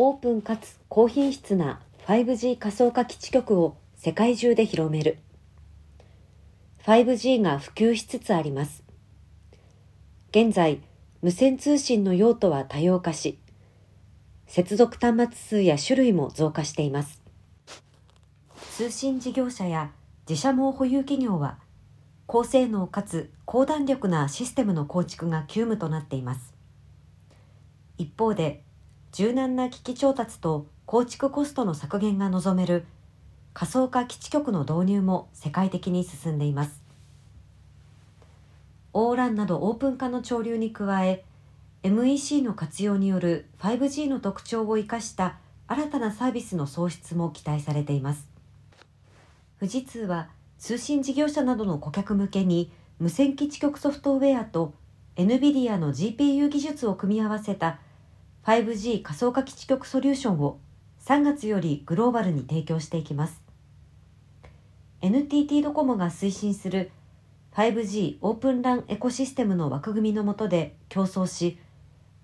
オープンかつ高品質な 5G 仮想化基地局を世界中で広める。5G が普及しつつあります。現在無線通信の用途は多様化し接続端末数や種類も増加しています。通信事業者や自社網保有企業は高性能かつ高弾力なシステムの構築が急務となっています。一方で柔軟な機器調達と構築コストの削減が望める仮想化基地局の導入も世界的に進んでいます。ORAN などオープン化の潮流に加え MEC の活用による 5G の特徴を生かした新たなサービスの創出も期待されています。富士通は通信事業者などの顧客向けに無線基地局ソフトウェアと NVIDIA の GPU 技術を組み合わせた 5G 仮想化基地局ソリューションを3月よりグローバルに提供していきます。NTT ドコモが推進する 5G オープン LAN エコシステムの枠組みの下で競争し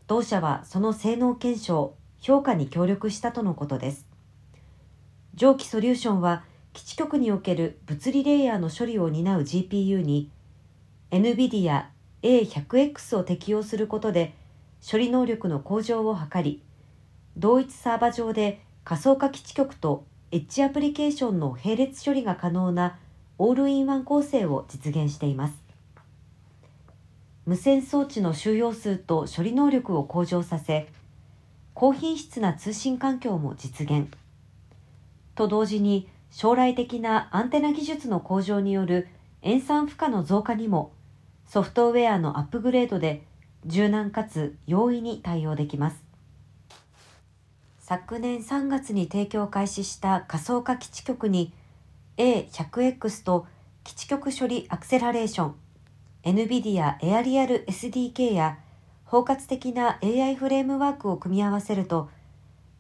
同社はその性能検証評価に協力したとのことです。上記ソリューションは基地局における物理レイヤーの処理を担う GPU に NVIDIA A100X を適用することで処理能力の向上を図り同一サーバ上で仮想化基地局とエッジアプリケーションの並列処理が可能なオールインワン構成を実現しています。無線装置の収容数と処理能力を向上させ高品質な通信環境も実現。と同時に将来的なアンテナ技術の向上による塩酸負荷の増加にもソフトウェアのアップグレードで柔軟かつ容易に対応できます。昨年3月に提供開始した仮想化基地局に A100X と基地局処理アクセラレーション NVIDIA エアリアル SDK や包括的な AI フレームワークを組み合わせると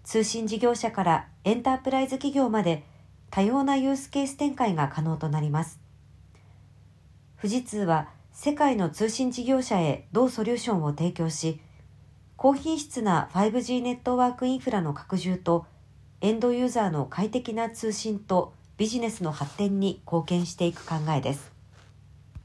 通信事業者からエンタープライズ企業まで多様なユースケース展開が可能となります富士通は世界の通信事業者へ同ソリューションを提供し、高品質な 5G ネットワークインフラの拡充と、エンドユーザーの快適な通信とビジネスの発展に貢献していく考えです。